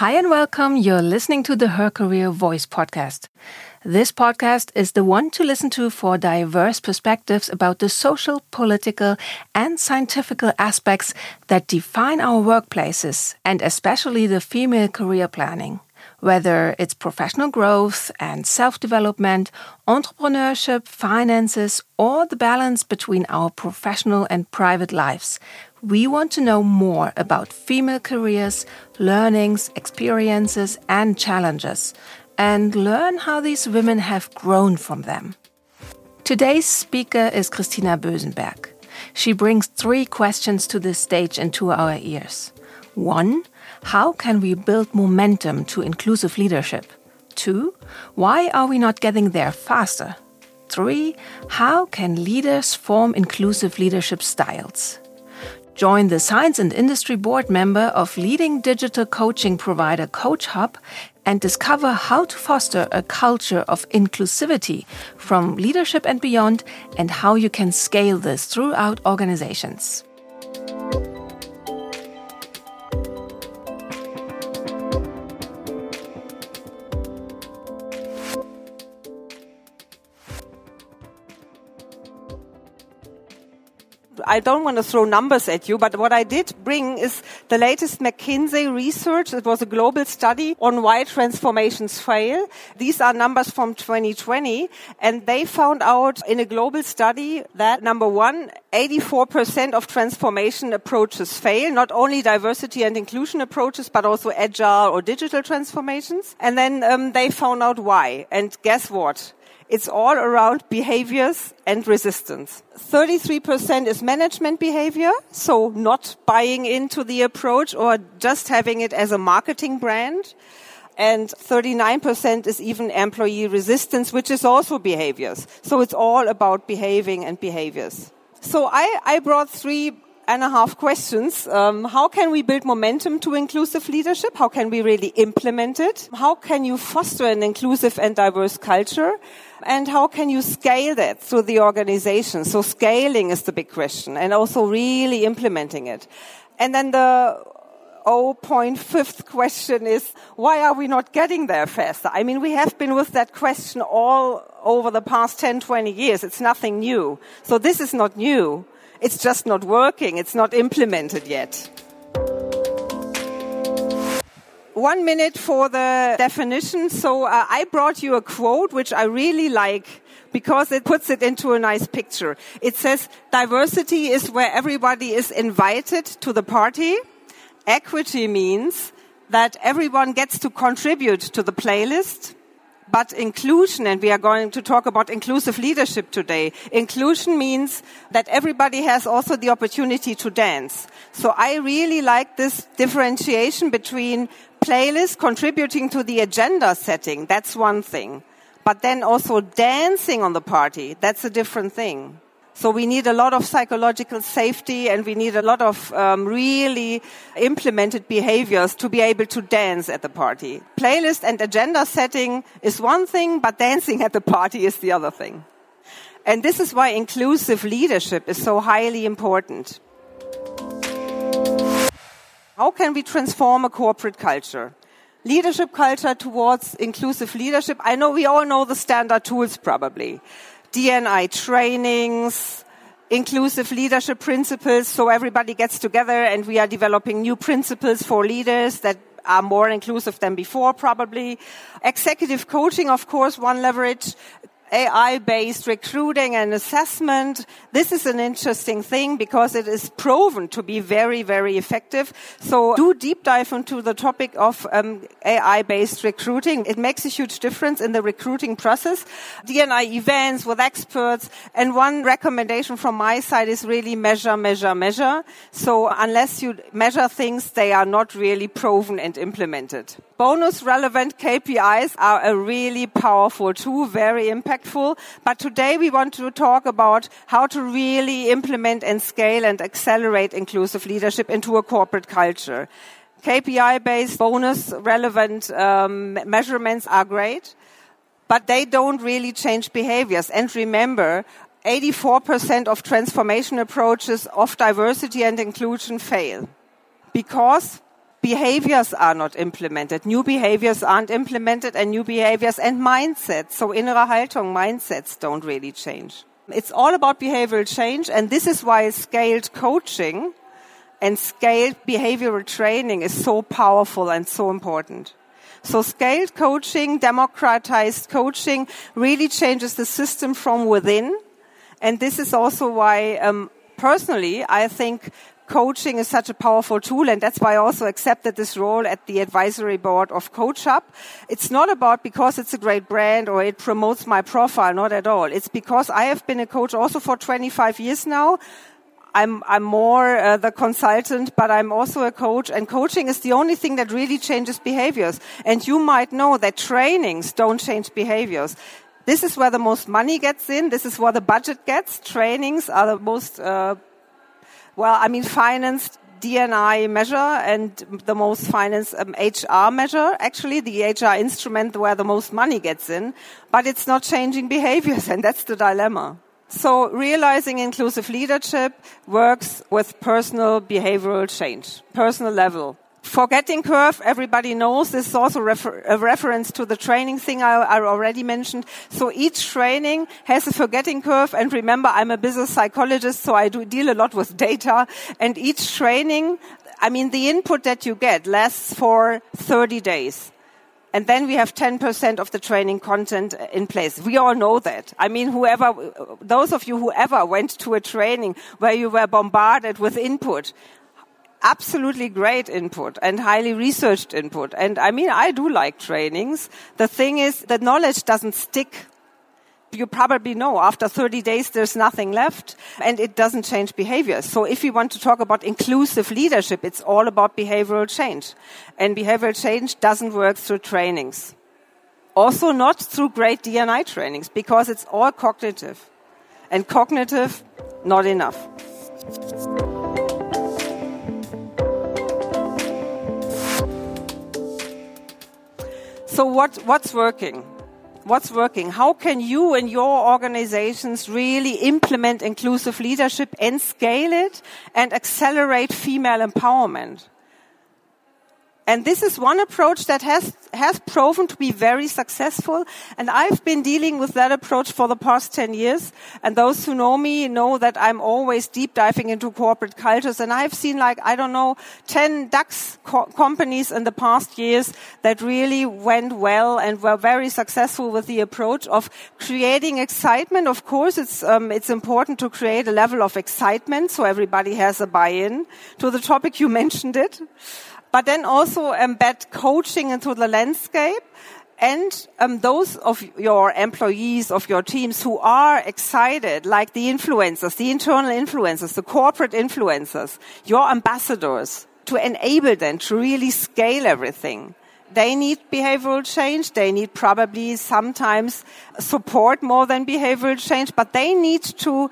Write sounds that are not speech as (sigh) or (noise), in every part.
Hi and welcome. You're listening to the Her Career Voice podcast. This podcast is the one to listen to for diverse perspectives about the social, political, and scientific aspects that define our workplaces, and especially the female career planning. Whether it's professional growth and self development, entrepreneurship, finances, or the balance between our professional and private lives, we want to know more about female careers, learnings, experiences, and challenges and learn how these women have grown from them. Today's speaker is Christina Bösenberg. She brings three questions to the stage and to our ears. One, how can we build momentum to inclusive leadership? Two, why are we not getting there faster? Three, how can leaders form inclusive leadership styles? Join the Science and Industry Board member of leading digital coaching provider CoachHub and discover how to foster a culture of inclusivity from leadership and beyond and how you can scale this throughout organizations. I don't want to throw numbers at you, but what I did bring is the latest McKinsey research. It was a global study on why transformations fail. These are numbers from 2020, and they found out in a global study that number one, 84% of transformation approaches fail, not only diversity and inclusion approaches, but also agile or digital transformations. And then um, they found out why. And guess what? It's all around behaviors and resistance. 33% is management behavior, so not buying into the approach or just having it as a marketing brand. And 39% is even employee resistance, which is also behaviors. So it's all about behaving and behaviors. So I, I brought three and a half questions. Um, how can we build momentum to inclusive leadership? How can we really implement it? How can you foster an inclusive and diverse culture? And how can you scale that through the organization? So scaling is the big question and also really implementing it. And then the 0.5th question is, why are we not getting there faster? I mean, we have been with that question all over the past 10, 20 years. It's nothing new. So this is not new. It's just not working. It's not implemented yet. One minute for the definition. So uh, I brought you a quote which I really like because it puts it into a nice picture. It says, diversity is where everybody is invited to the party. Equity means that everyone gets to contribute to the playlist. But inclusion, and we are going to talk about inclusive leadership today, inclusion means that everybody has also the opportunity to dance. So I really like this differentiation between playlist contributing to the agenda setting. That's one thing. But then also dancing on the party. That's a different thing. So we need a lot of psychological safety and we need a lot of um, really implemented behaviors to be able to dance at the party. Playlist and agenda setting is one thing, but dancing at the party is the other thing. And this is why inclusive leadership is so highly important. How can we transform a corporate culture? Leadership culture towards inclusive leadership. I know we all know the standard tools probably. DNI trainings, inclusive leadership principles, so everybody gets together and we are developing new principles for leaders that are more inclusive than before, probably. Executive coaching, of course, one leverage. AI-based recruiting and assessment. This is an interesting thing because it is proven to be very, very effective. So do deep dive into the topic of um, AI-based recruiting. It makes a huge difference in the recruiting process. DNI events with experts. And one recommendation from my side is really measure, measure, measure. So unless you measure things, they are not really proven and implemented. Bonus relevant KPIs are a really powerful tool, very impactful. But today we want to talk about how to really implement and scale and accelerate inclusive leadership into a corporate culture. KPI based bonus relevant um, measurements are great, but they don't really change behaviors. And remember, 84% of transformation approaches of diversity and inclusion fail because behaviors are not implemented. New behaviors aren't implemented and new behaviors and mindsets. So innere Haltung mindsets don't really change. It's all about behavioral change and this is why scaled coaching and scaled behavioral training is so powerful and so important. So scaled coaching, democratized coaching really changes the system from within. And this is also why, um, personally, I think coaching is such a powerful tool and that's why I also accepted this role at the advisory board of CoachHub. It's not about because it's a great brand or it promotes my profile, not at all. It's because I have been a coach also for 25 years now. I'm, I'm more uh, the consultant, but I'm also a coach and coaching is the only thing that really changes behaviors. And you might know that trainings don't change behaviors. This is where the most money gets in. This is where the budget gets. Trainings are the most uh, well, I mean, financed DNI measure and the most financed um, HR measure, actually, the HR instrument where the most money gets in, but it's not changing behaviors, (laughs) and that's the dilemma. So realizing inclusive leadership works with personal behavioral change, personal level forgetting curve, everybody knows this is also refer a reference to the training thing I, I, already mentioned. So each training has a forgetting curve. And remember, I'm a business psychologist, so I do deal a lot with data. And each training, I mean, the input that you get lasts for 30 days. And then we have 10% of the training content in place. We all know that. I mean, whoever, those of you who ever went to a training where you were bombarded with input, absolutely great input and highly researched input. And I mean, I do like trainings. The thing is, the knowledge doesn't stick. You probably know after 30 days there's nothing left and it doesn't change behavior. So if we want to talk about inclusive leadership, it's all about behavioral change. And behavioral change doesn't work through trainings. Also not through great DNI trainings because it's all cognitive. And cognitive, not enough. So what, what's working? What's working? How can you and your organizations really implement inclusive leadership and scale it and accelerate female empowerment? And this is one approach that has, has proven to be very successful. And I've been dealing with that approach for the past 10 years. And those who know me know that I'm always deep diving into corporate cultures. And I've seen like, I don't know, 10 DAX co companies in the past years that really went well and were very successful with the approach of creating excitement. Of course, it's, um, it's important to create a level of excitement so everybody has a buy-in to the topic. You (laughs) mentioned it but then also embed coaching into the landscape and um, those of your employees of your teams who are excited, like the influencers, the internal influencers, the corporate influencers, your ambassadors, to enable them to really scale everything. They need behavioral change. They need probably sometimes support more than behavioral change, but they need to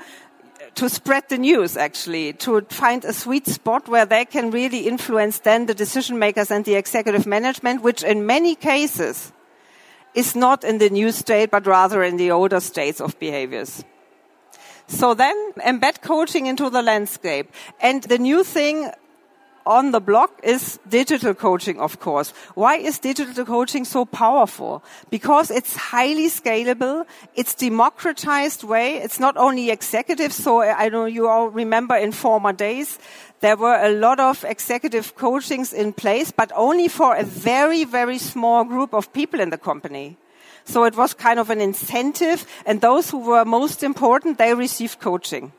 to spread the news actually, to find a sweet spot where they can really influence then the decision makers and the executive management, which in many cases is not in the new state, but rather in the older states of behaviors. So then embed coaching into the landscape. And the new thing on the block is digital coaching, of course. Why is digital coaching so powerful? Because it's highly scalable. It's democratized way. It's not only executive. So I know you all remember in former days, there were a lot of executive coachings in place, but only for a very, very small group of people in the company. So it was kind of an incentive and those who were most important, they received coaching.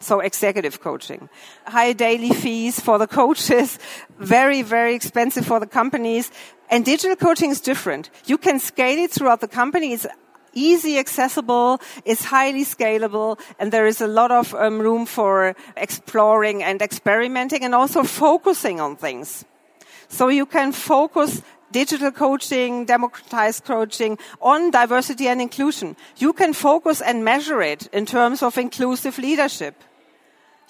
So executive coaching. High daily fees for the coaches, very, very expensive for the companies. And digital coaching is different. You can scale it throughout the company. It's easy accessible, it's highly scalable, and there is a lot of um, room for exploring and experimenting and also focusing on things. So you can focus digital coaching, democratized coaching on diversity and inclusion. You can focus and measure it in terms of inclusive leadership.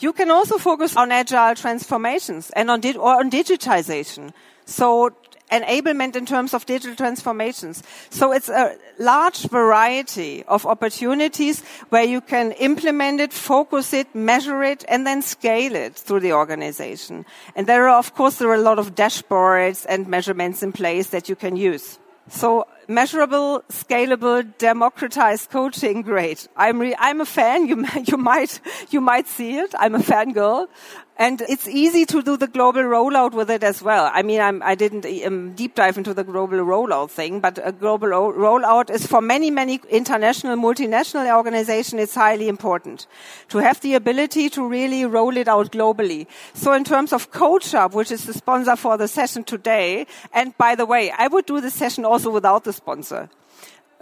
You can also focus on agile transformations and on, di- or on digitization. So enablement in terms of digital transformations. So it's a large variety of opportunities where you can implement it, focus it, measure it, and then scale it through the organization. And there are, of course, there are a lot of dashboards and measurements in place that you can use. So measurable, scalable, democratized coaching, great. I'm I'm a fan. You (laughs) you might you might see it. I'm a fangirl. And it's easy to do the global rollout with it as well. I mean, I'm, I did not um, deep dive into the global rollout thing, but a global ro- rollout is for many, many international, multinational organizations, it's highly important to have the ability to really roll it out globally. So in terms of CoachHub, which is the sponsor for the session today, and by the way, I would do the session also without the sponsor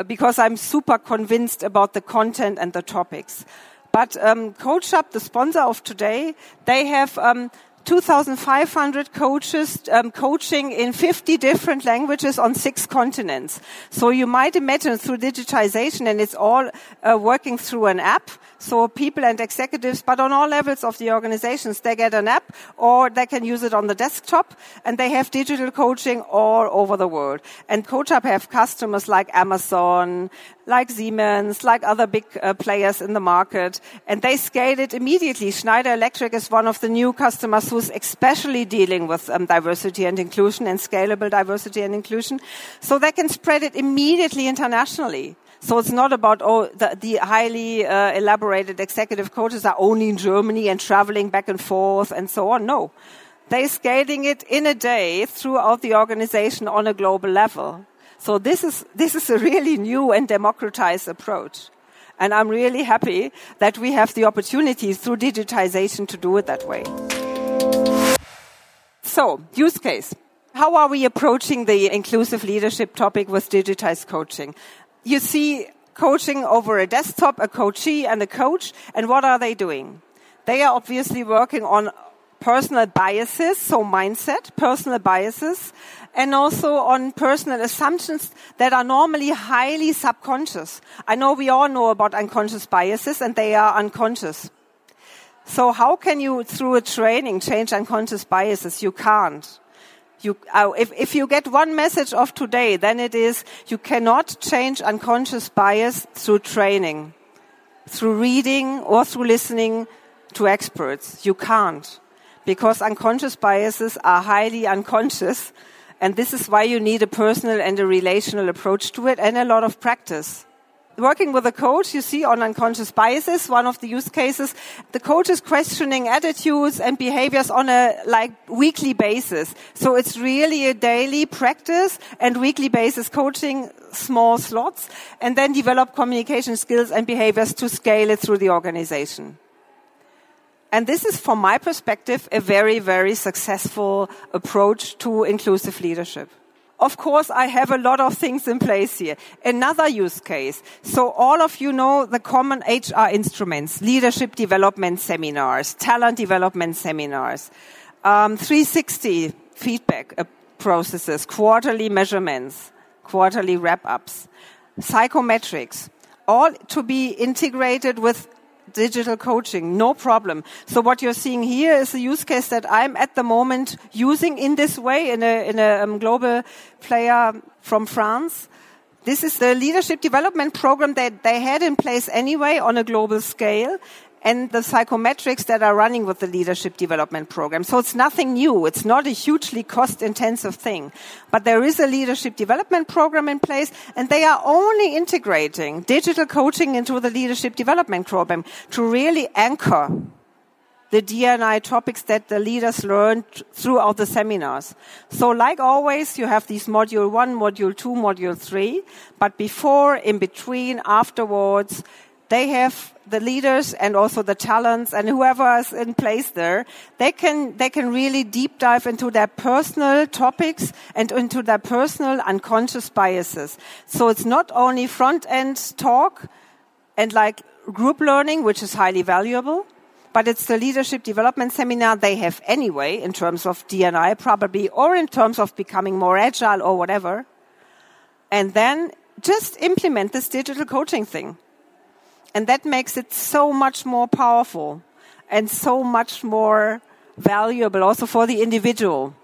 because I'm super convinced about the content and the topics. But um, CoachHub, the sponsor of today, they have um, 2,500 coaches um, coaching in 50 different languages on six continents. So you might imagine through digitization, and it's all uh, working through an app. So people and executives, but on all levels of the organizations, they get an app or they can use it on the desktop, and they have digital coaching all over the world. And CoachHub have customers like Amazon, like Siemens, like other big uh, players in the market, and they scaled it immediately. Schneider Electric is one of the new customers who's especially dealing with um, diversity and inclusion and scalable diversity and inclusion. So they can spread it immediately internationally. So it's not about, oh, the, the highly uh, elaborated executive coaches are only in Germany and traveling back and forth and so on. No. They're scaling it in a day throughout the organization on a global level. So this is, this is a really new and democratized approach. And I'm really happy that we have the opportunity through digitization to do it that way. So, use case. How are we approaching the inclusive leadership topic with digitized coaching? You see coaching over a desktop, a coachee and a coach, and what are they doing? They are obviously working on personal biases, so mindset, personal biases, and also on personal assumptions that are normally highly subconscious. I know we all know about unconscious biases and they are unconscious. So how can you, through a training, change unconscious biases? You can't. You, uh, if, if you get one message of today, then it is you cannot change unconscious bias through training, through reading or through listening to experts. You can't because unconscious biases are highly unconscious. And this is why you need a personal and a relational approach to it and a lot of practice. Working with a coach, you see on unconscious biases, one of the use cases, the coach is questioning attitudes and behaviors on a like weekly basis. So it's really a daily practice and weekly basis coaching small slots and then develop communication skills and behaviors to scale it through the organization. And this is, from my perspective, a very, very successful approach to inclusive leadership. Of course, I have a lot of things in place here. Another use case. So all of you know the common HR instruments, leadership development seminars, talent development seminars, um, 360 feedback uh, processes, quarterly measurements, quarterly wrap-ups, psychometrics, all to be integrated with digital coaching, no problem. So what you're seeing here is a use case that I'm at the moment using in this way in a, in a um, global player from France. This is the leadership development program that they had in place anyway on a global scale and the psychometrics that are running with the leadership development program. So it's nothing new. It's not a hugely cost intensive thing. But there is a leadership development program in place and they are only integrating digital coaching into the leadership development program to really anchor the DNI topics that the leaders learned throughout the seminars. So like always, you have these module one, module two, module three, but before, in between, afterwards, they have the leaders and also the talents and whoever is in place there, they can, they can really deep dive into their personal topics and into their personal unconscious biases. So it's not only front end talk and like group learning, which is highly valuable, but it's the leadership development seminar they have anyway in terms of DNI probably or in terms of becoming more agile or whatever. And then just implement this digital coaching thing and that makes it so much more powerful and so much more valuable also for the individual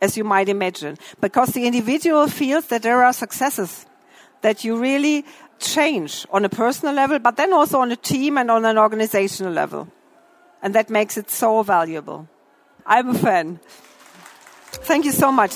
as you might imagine, because the individual feels that there are successes that you really change on a personal level, but then also on a team and on an organizational level. And that makes it so valuable. I'm a fan. Thank you so much.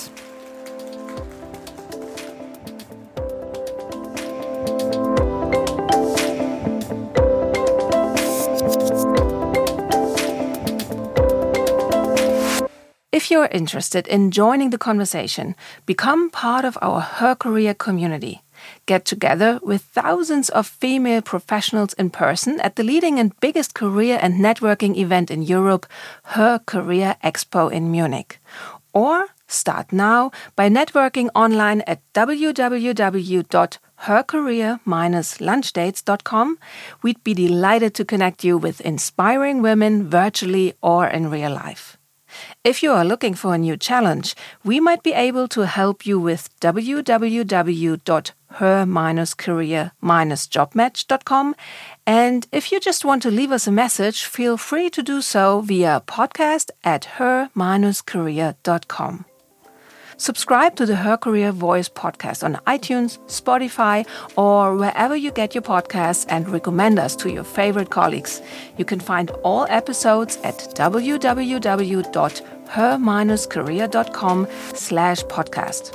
If you're interested in joining the conversation, become part of our Her Career community. Get together with thousands of female professionals in person at the leading and biggest career and networking event in Europe, Her Career Expo in Munich. Or start now by networking online at www.hercareer-lunchdates.com. We'd be delighted to connect you with inspiring women virtually or in real life. If you are looking for a new challenge, we might be able to help you with www.her-career-jobmatch.com. And if you just want to leave us a message, feel free to do so via podcast at her-career.com. Subscribe to the Her Career Voice podcast on iTunes, Spotify, or wherever you get your podcasts and recommend us to your favorite colleagues. You can find all episodes at www.her-career.com slash podcast.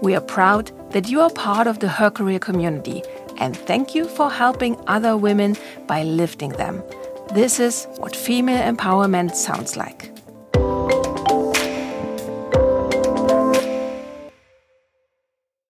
We are proud that you are part of the Her Career community and thank you for helping other women by lifting them. This is what female empowerment sounds like.